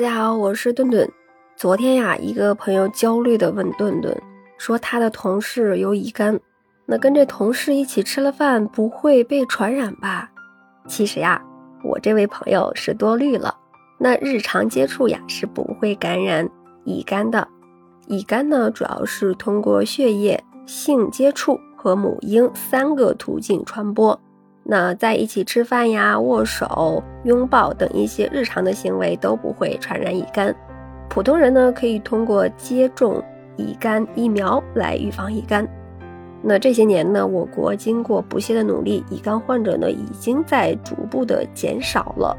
大家好，我是顿顿。昨天呀，一个朋友焦虑的问顿顿，说他的同事有乙肝，那跟这同事一起吃了饭，不会被传染吧？其实呀，我这位朋友是多虑了。那日常接触呀，是不会感染乙肝的。乙肝呢，主要是通过血液、性接触和母婴三个途径传播。那在一起吃饭呀、握手、拥抱等一些日常的行为都不会传染乙肝。普通人呢，可以通过接种乙肝疫苗来预防乙肝。那这些年呢，我国经过不懈的努力，乙肝患者呢已经在逐步的减少了。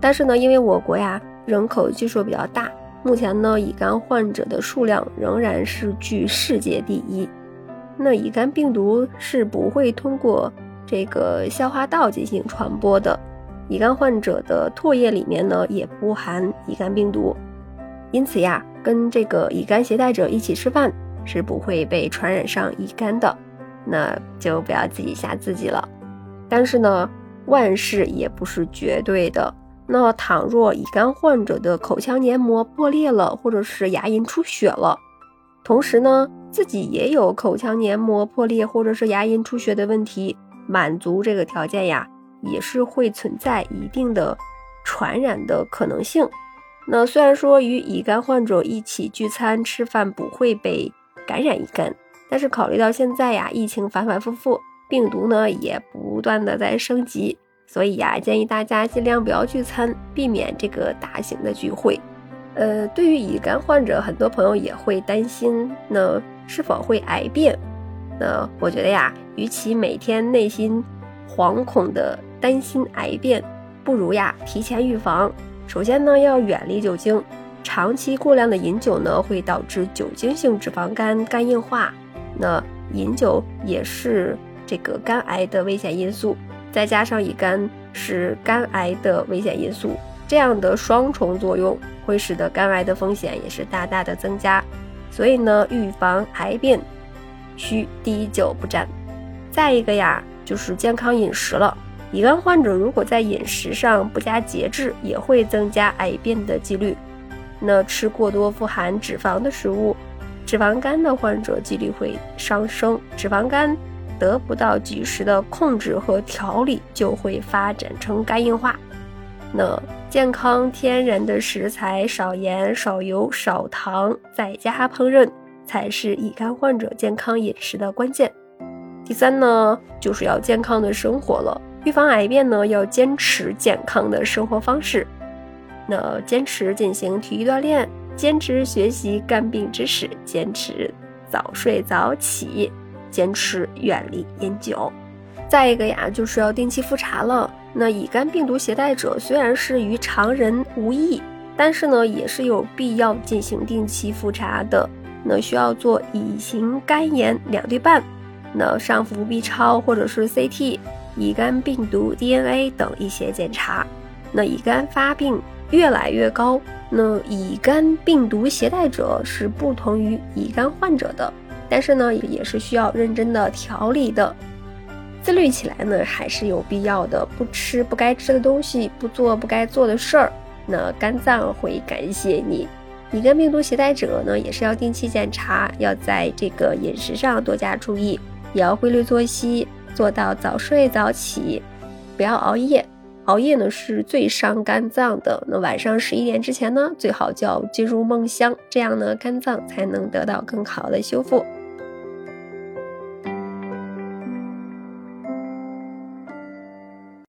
但是呢，因为我国呀人口基数比较大，目前呢乙肝患者的数量仍然是居世界第一。那乙肝病毒是不会通过这个消化道进行传播的，乙肝患者的唾液里面呢也不含乙肝病毒。因此呀，跟这个乙肝携带者一起吃饭是不会被传染上乙肝的，那就不要自己吓自己了。但是呢，万事也不是绝对的。那倘若乙肝患者的口腔黏膜破裂了，或者是牙龈出血了，同时呢自己也有口腔黏膜破裂或者是牙龈出血的问题，满足这个条件呀，也是会存在一定的传染的可能性。那虽然说与乙肝患者一起聚餐吃饭不会被感染乙肝，但是考虑到现在呀疫情反反复复，病毒呢也不断的在升级，所以呀建议大家尽量不要聚餐，避免这个大型的聚会。呃，对于乙肝患者，很多朋友也会担心，呢是否会癌变？那我觉得呀，与其每天内心惶恐的担心癌变，不如呀提前预防。首先呢，要远离酒精，长期过量的饮酒呢，会导致酒精性脂肪肝、肝硬化。那饮酒也是这个肝癌的危险因素，再加上乙肝是肝癌的危险因素，这样的双重作用会使得肝癌的风险也是大大的增加。所以呢，预防癌变，需滴酒不沾。再一个呀，就是健康饮食了。乙肝患者如果在饮食上不加节制，也会增加癌变的几率。那吃过多富含脂肪的食物，脂肪肝的患者几率会上升。脂肪肝得不到及时的控制和调理，就会发展成肝硬化。那健康天然的食材，少盐、少油、少糖，在家烹饪，才是乙肝患者健康饮食的关键。第三呢，就是要健康的生活了。预防癌变呢，要坚持健康的生活方式。那坚持进行体育锻炼，坚持学习肝病知识，坚持早睡早起，坚持远离烟酒。再一个呀，就是要定期复查了。那乙肝病毒携带者虽然是与常人无异，但是呢，也是有必要进行定期复查的。那需要做乙型肝炎两对半，那上腹部 B 超或者是 CT。乙肝病毒 DNA 等一些检查，那乙肝发病越来越高，那乙肝病毒携带者是不同于乙肝患者的，但是呢也是需要认真的调理的，自律起来呢还是有必要的，不吃不该吃的东西，不做不该做的事儿，那肝脏会感谢你。乙肝病毒携带者呢也是要定期检查，要在这个饮食上多加注意，也要规律作息。做到早睡早起，不要熬夜。熬夜呢是最伤肝脏的。那晚上十一点之前呢，最好就要进入梦乡，这样呢肝脏才能得到更好的修复。